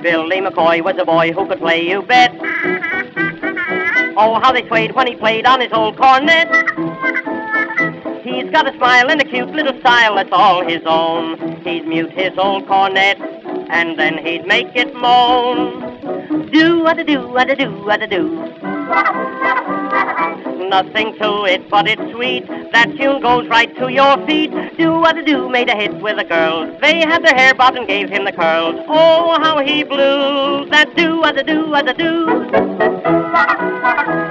Billy McCoy was a boy who could play, you bet. Oh, how they swayed when he played on his old cornet. He's got a smile and a cute little style that's all his own. He'd mute his old cornet, and then he'd make it moan. Do what a do, what a do, what a do. Nothing to it, but it's sweet. That tune goes right to your feet. Do what a do made a hit with the girls. They had their hair bobbed and gave him the curls. Oh, how he blew. That do what a do, what a do. Pep Show Boys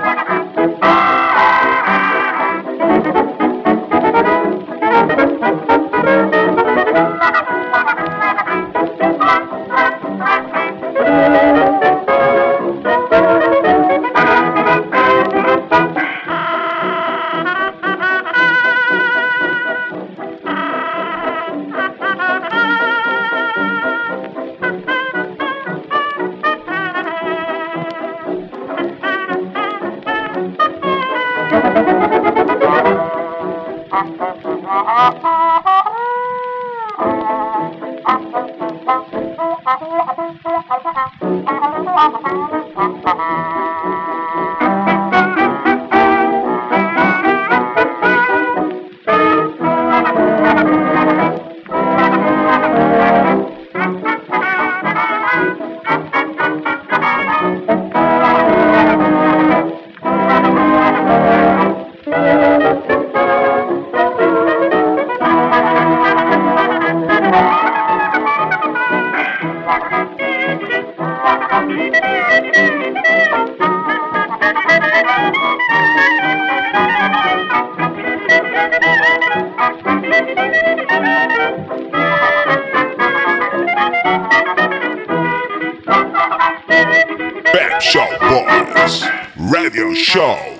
Radio Show.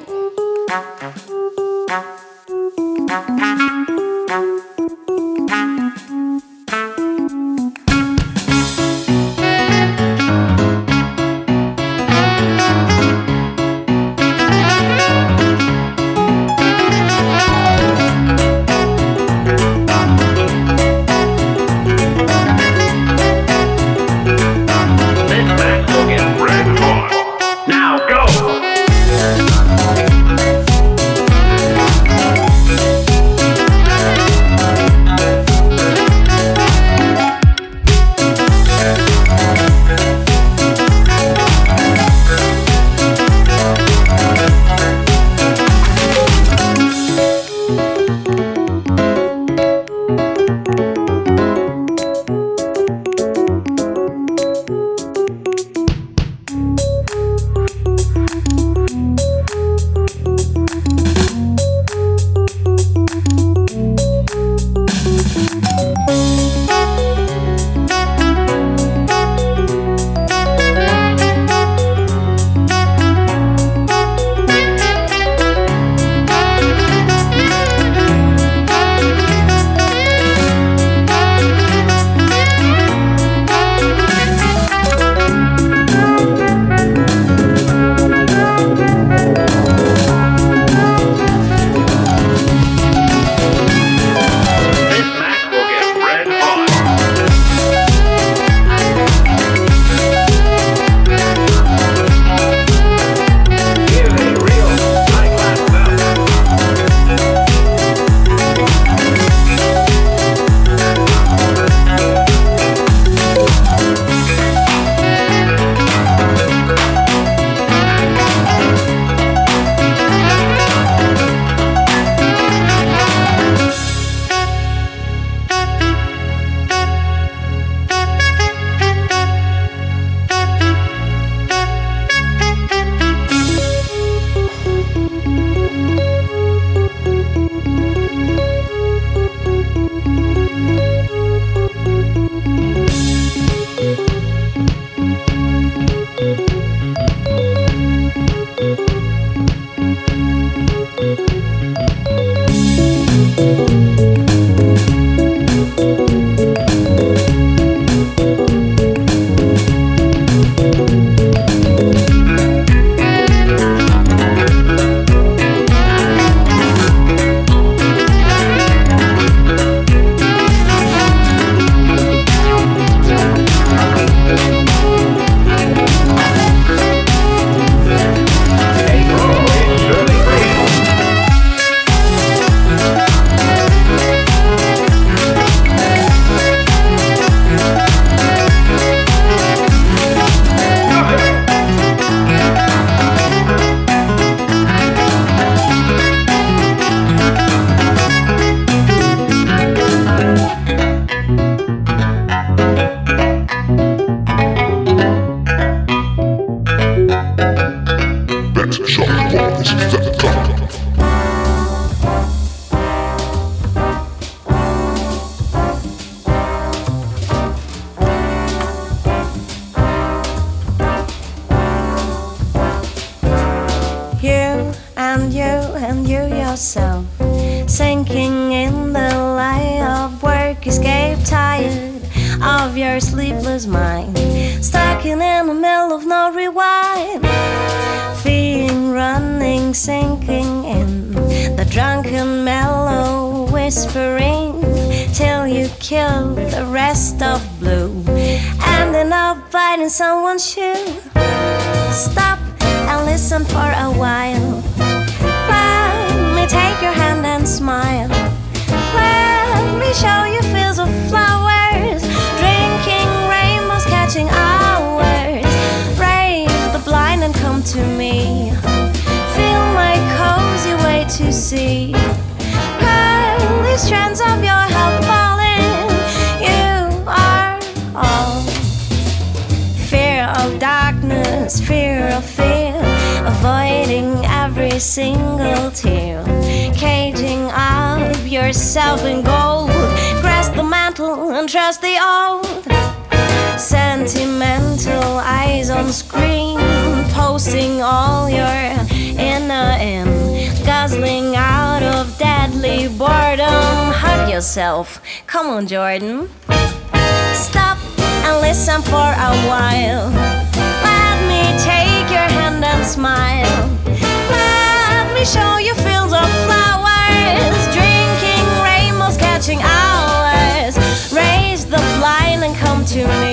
You and you and you yourself Sinking in the light of work Escape tired of your sleepless mind Stuck in the middle of no The drunken mellow whispering Till you kill the rest of blue Ending up biting someone's shoe Stop and listen for a while. Let me take your hand and smile. Let me show you fields of flowers, to see. Pearly strands of your hair falling. You are all fear of darkness, fear of fear, avoiding every single tear, caging up yourself in gold, grasp the mantle and trust the old. Sentimental eyes on screen, posting all your inner in, guzzling out of deadly boredom. Hug yourself, come on, Jordan. Stop and listen for a while. Let me take your hand and smile. Let me show you fields of flowers, drinking rainbows, catching hours. Raise the blind and come to me.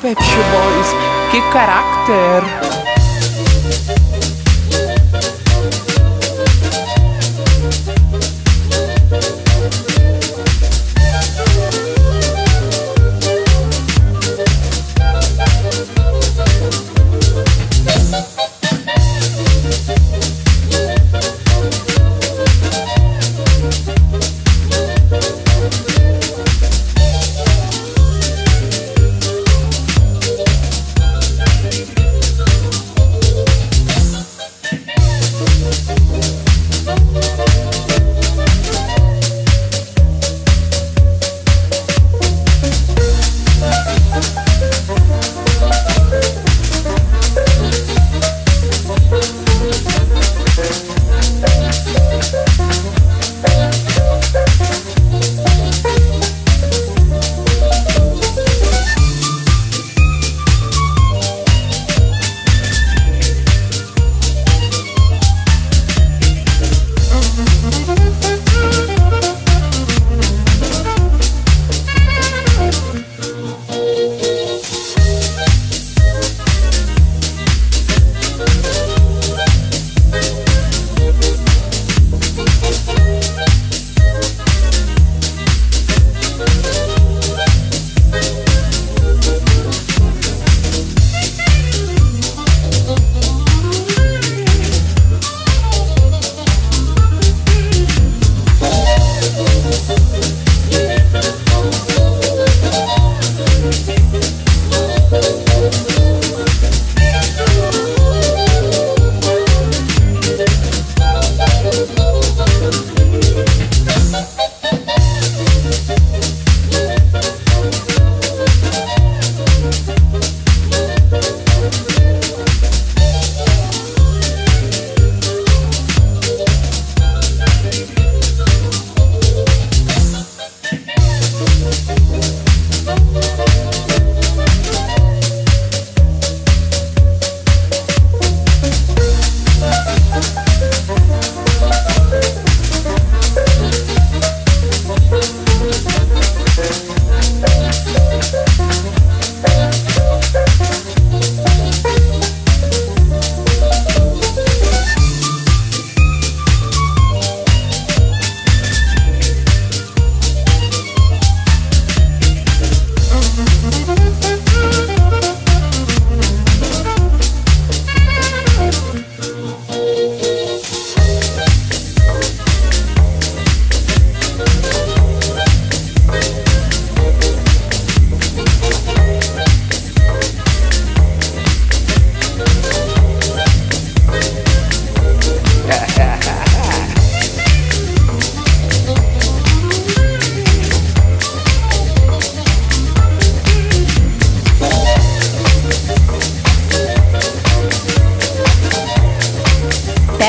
Pet Boys, que caráter!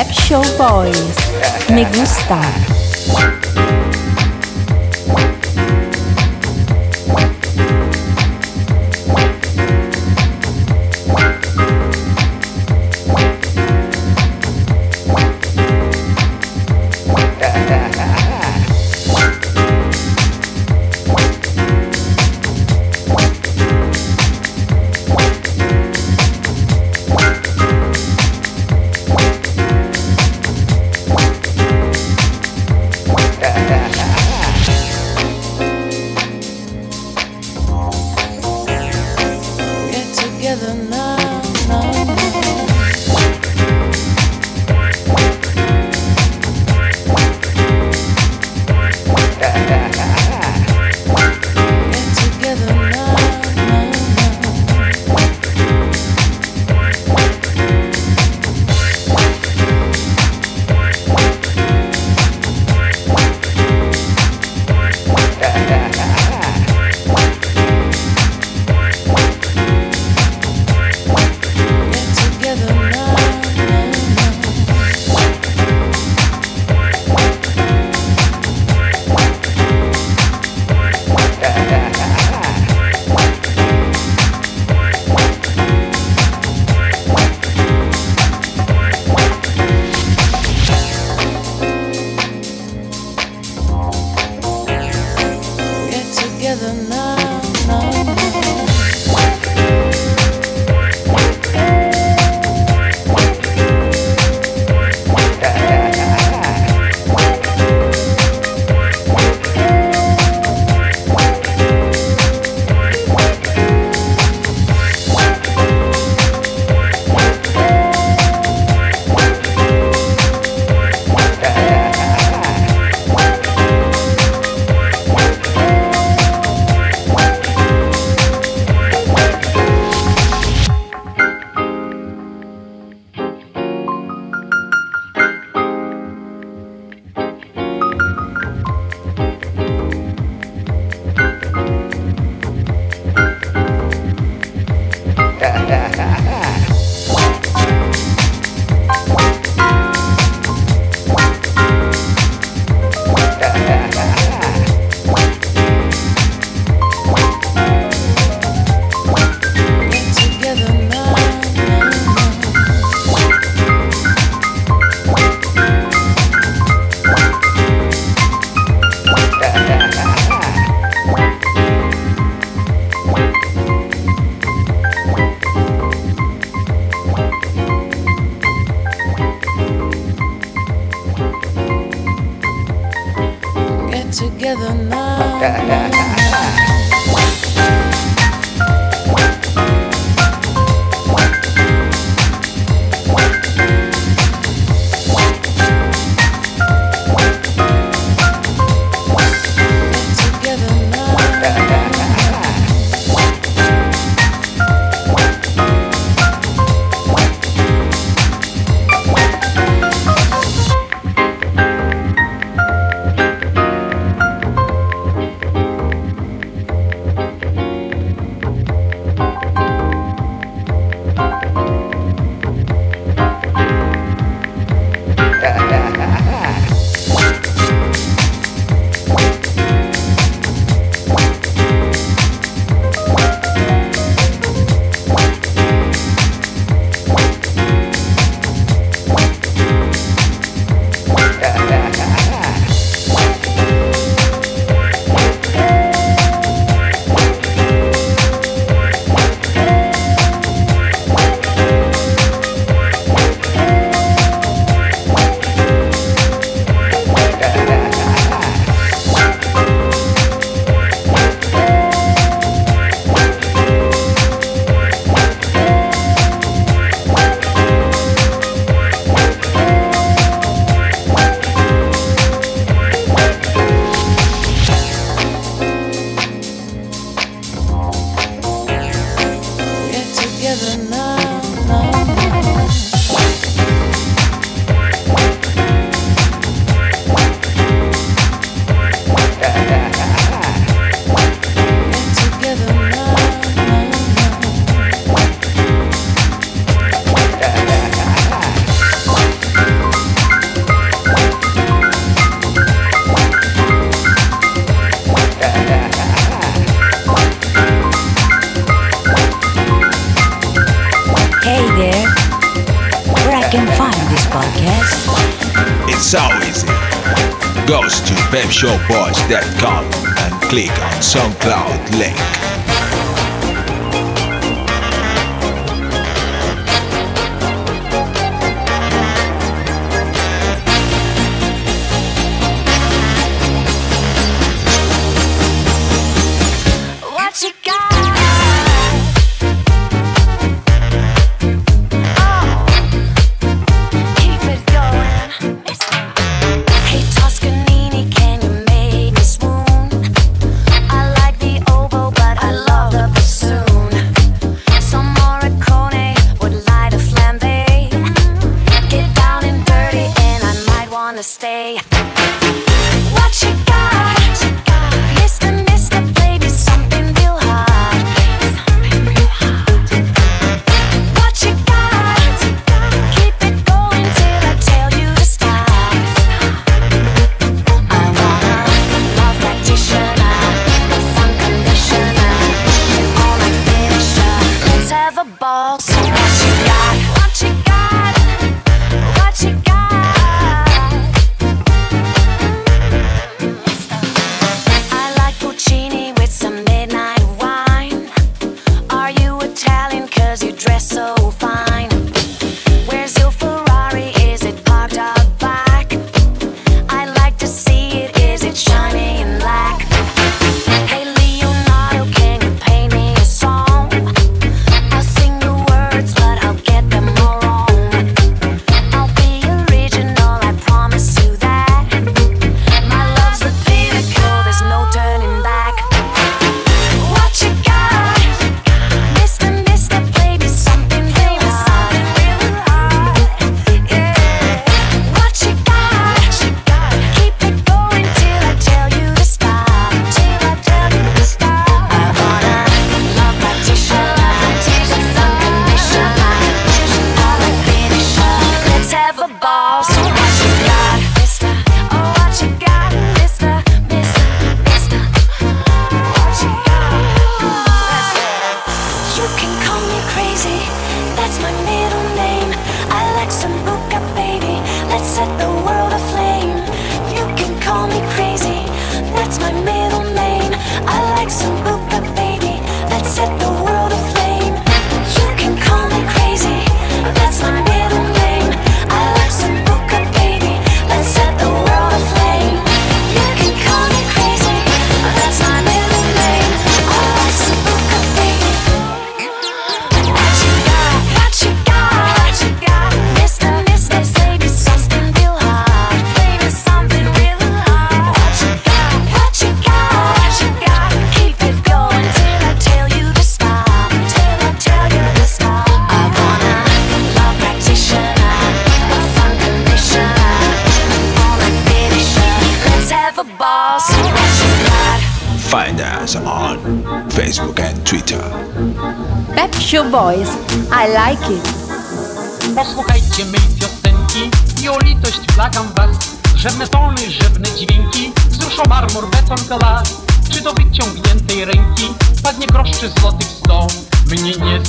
Pep Show Boys. Me gusta.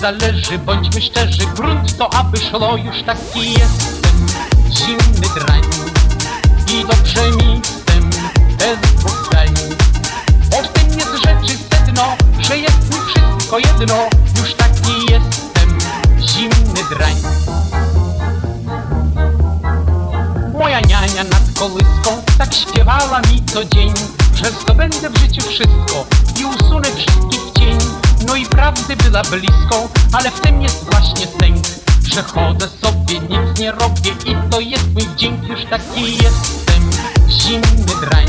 zależy, bądźmy szczerzy, grunt to aby szło już taki jestem, zimny drań i dobrze mi z tym bez dwóch. Bo w tym jest rzeczy sedno, że jest mi wszystko jedno, już taki jestem, zimny drań. Moja niania nad kolyską tak śpiewała mi co dzień, że zdobędę w życiu wszystko i usunę wszystkich cień. No i prawdy była bliską, ale w tym jest właśnie sęk Że chodzę sobie, nic nie robię i to jest mój dzień Już taki jestem, zimny drań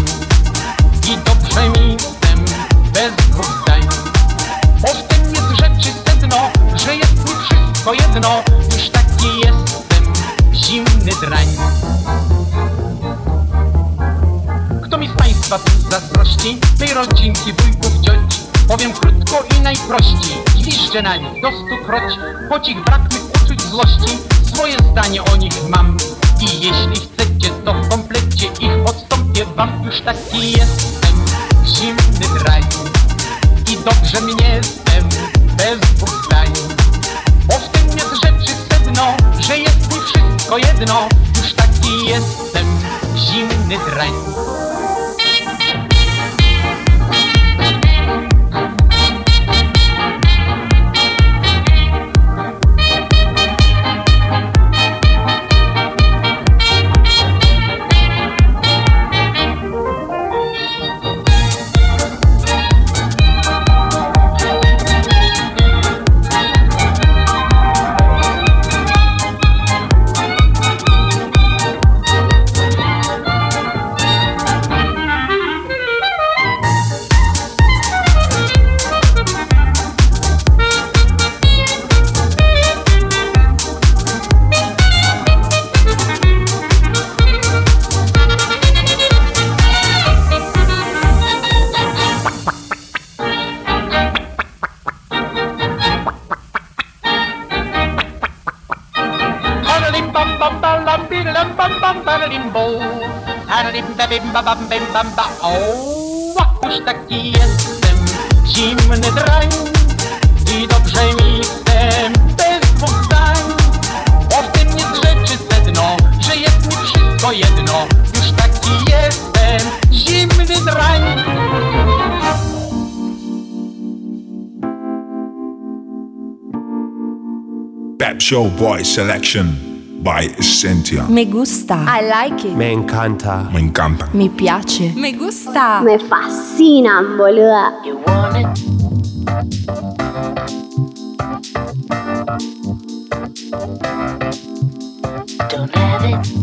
I dobrze mi jestem, bez dwóch zdań. Bo w tym jest rzeczy sedno, że jest mi wszystko jedno Już taki jestem, zimny drań. Kto mi z Państwa tu zazdrości? Tej rodzinki, wujków, cioci Powiem krótko i najprościej, liszczę na nich do stukroć, choć ich brak mych uczuć złości, swoje zdanie o nich mam. I jeśli chcecie, to w komplecie ich odstąpię wam, już taki jestem, zimny draj. I dobrze mnie jestem, bez dwóch. Bo w tym jest rzeczy sedno, że jest mi wszystko jedno, już taki jestem, zimny drań. O, już taki jestem zimny drań I dobrze mi z tym bez dwóch zdań Bo w tym jest rzeczy sedno, że jest mi wszystko jedno Już taki jestem zimny drań Pep Show Boy selection by Cynthia. Me gusta. I like it. Me encanta. Me encanta. Mi piace. Me gusta. Me fascinan, boluda. You want it? Don't have it.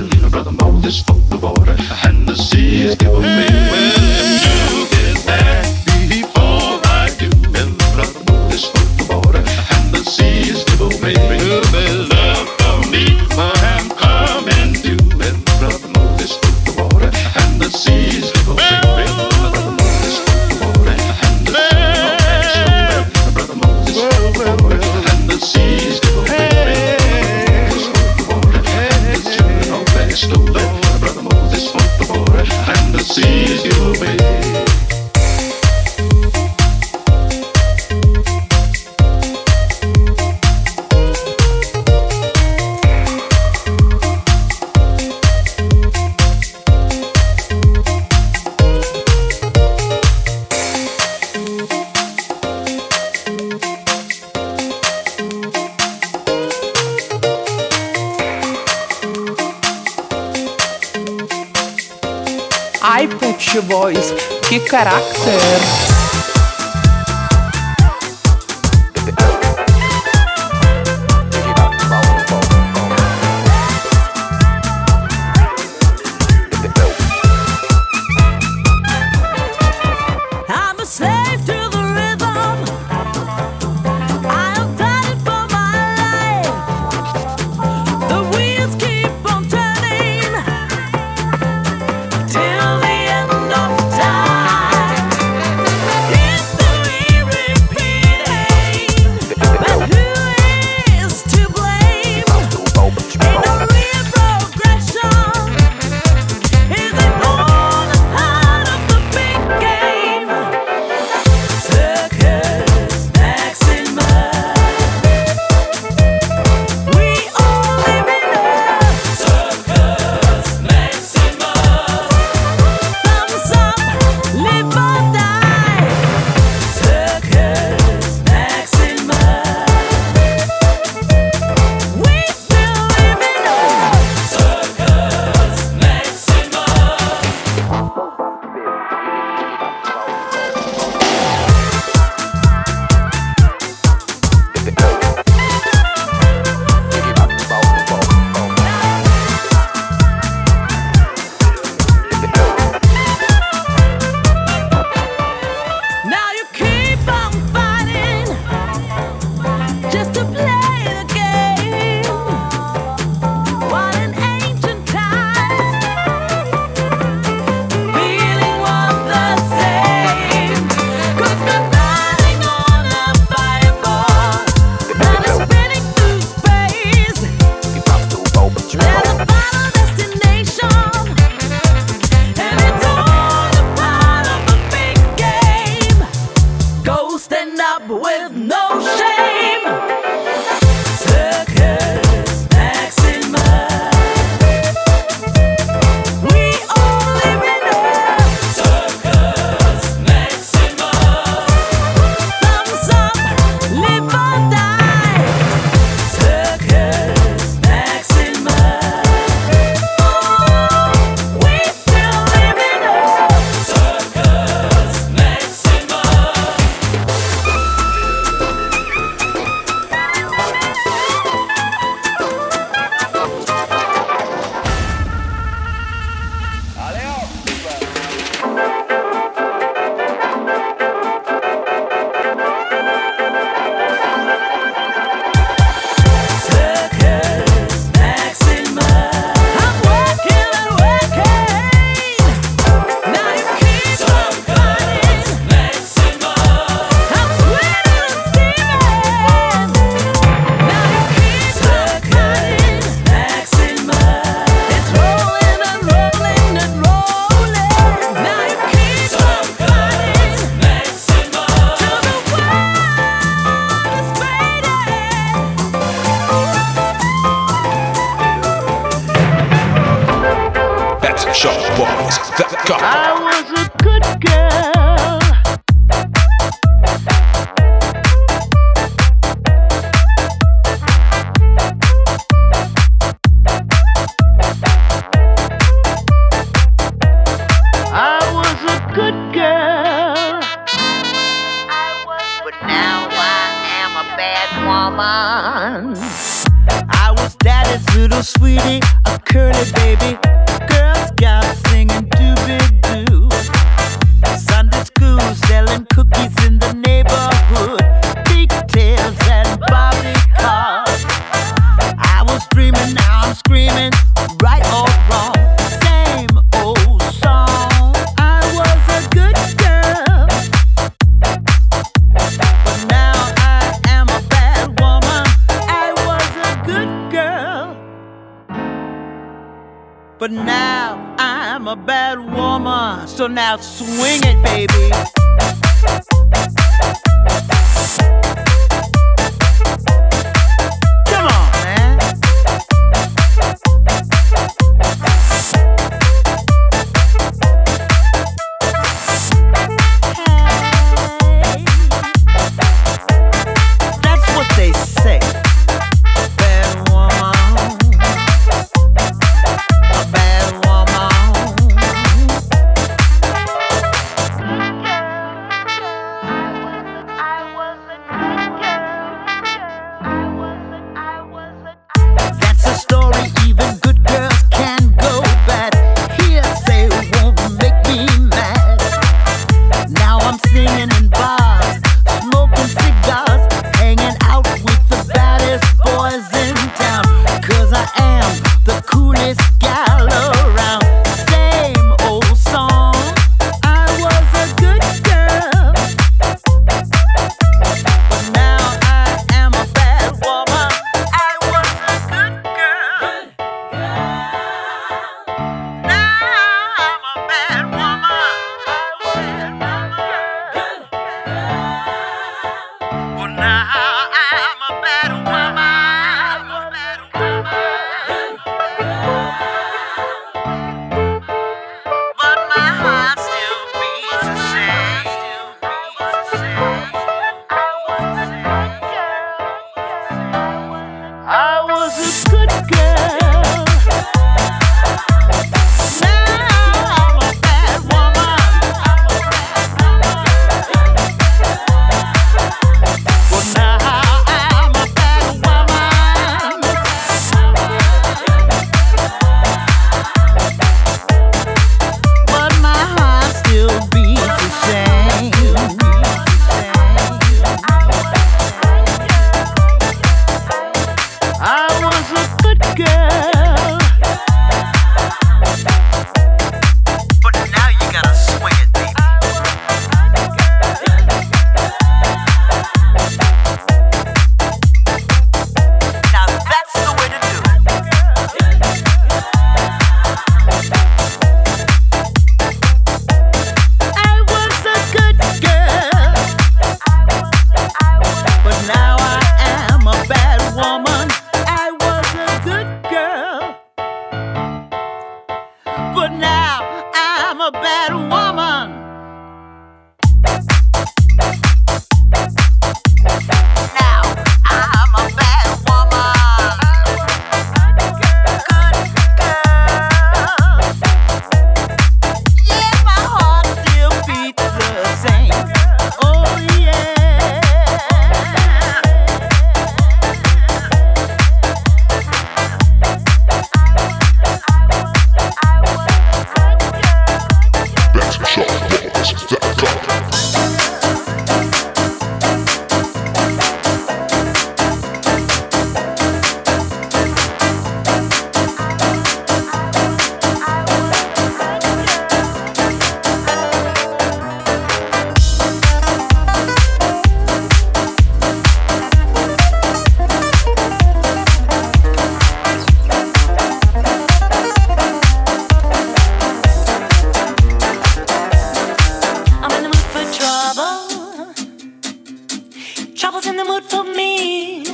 live a brother mouth is full of water, and the sea is giving me wind. Character. Trouble's in the mood for me.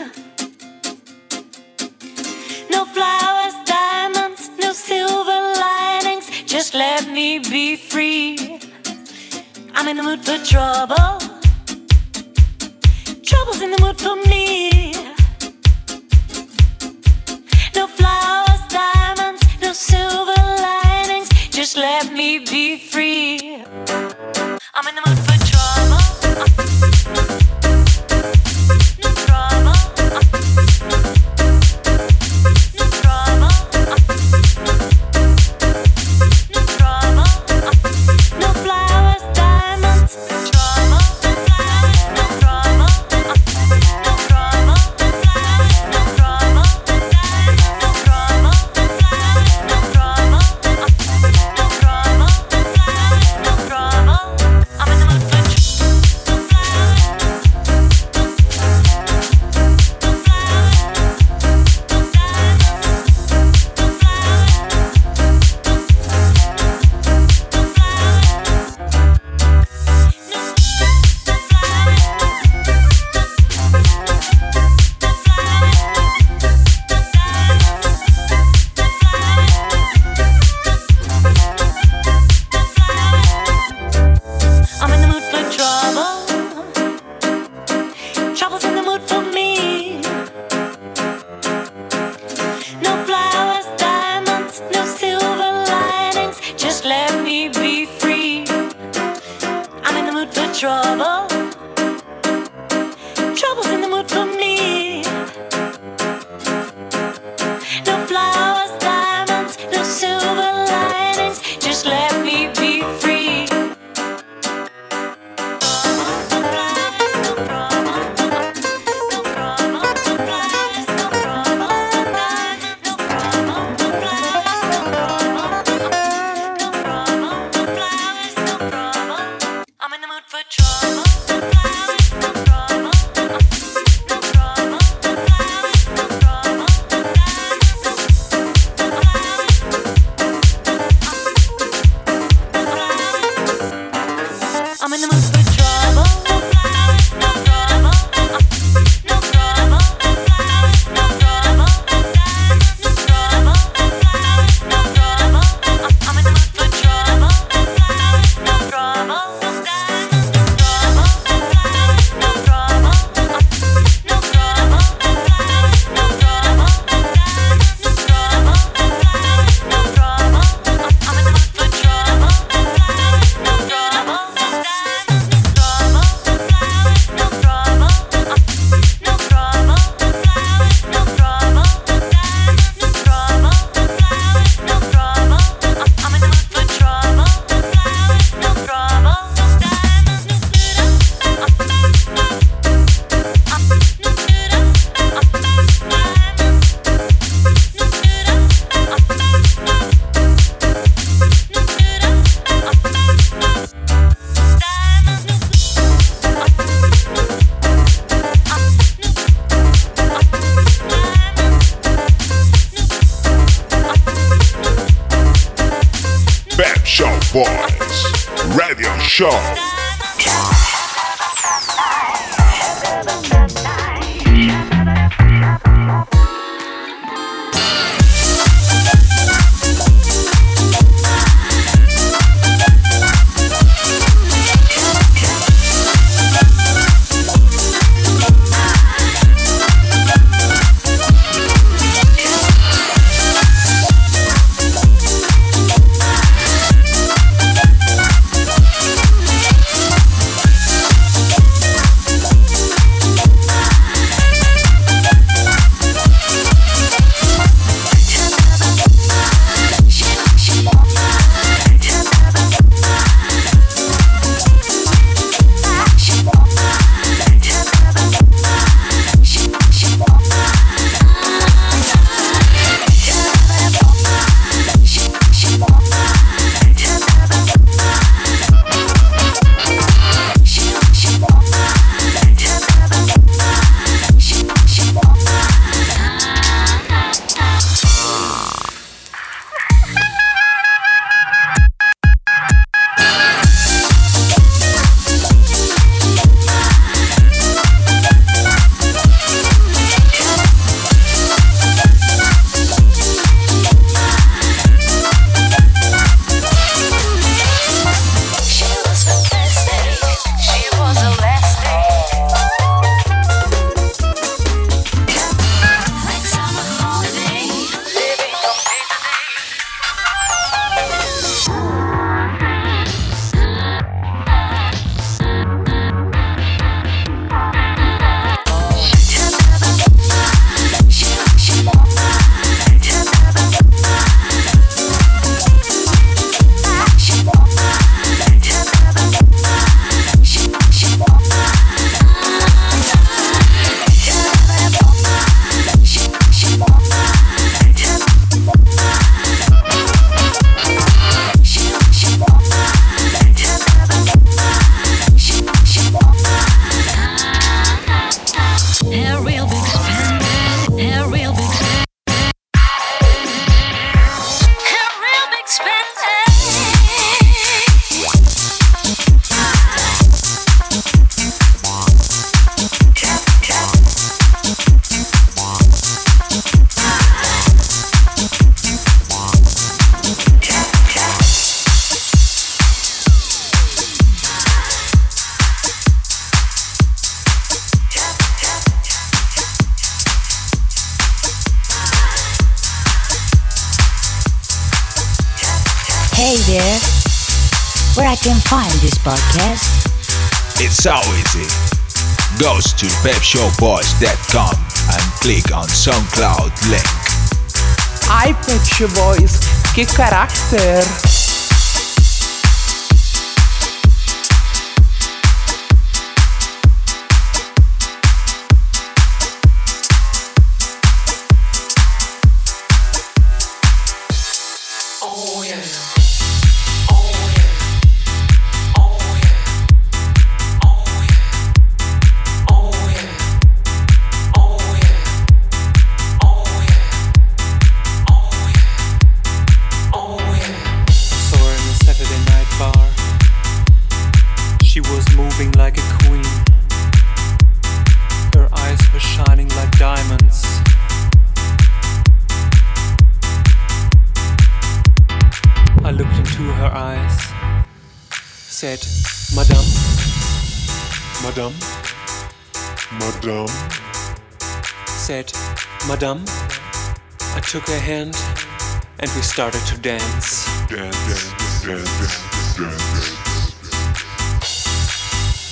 No flowers, diamonds, no silver linings. Just let me be free. I'm in the mood for trouble. Trouble's in the mood for me. No flowers, diamonds, no silver linings. Just let me be free. SoundCloud link. Ai, Pet Shop Boys, que carácter! Said, Madame, Madame, Madame, said, Madame. I took her hand and we started to dance. dance, dance, dance, dance.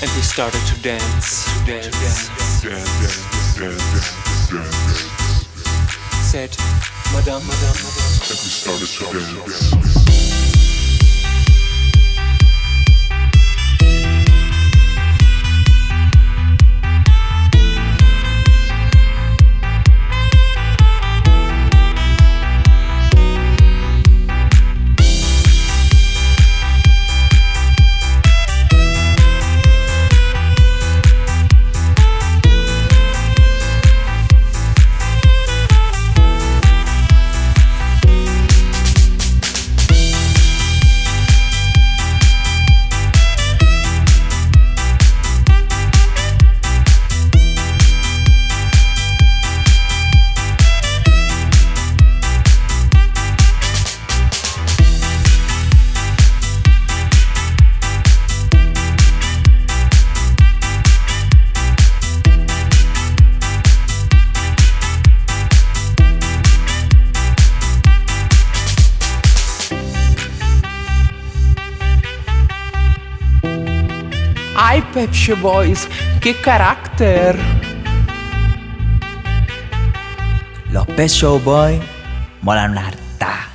And we started to dance, to dance, Dance, dance, dance, dance. said, Madame, Madame, Madame. And we started to dance. Boys, que carácter! Los Pet Show Boys molan harta.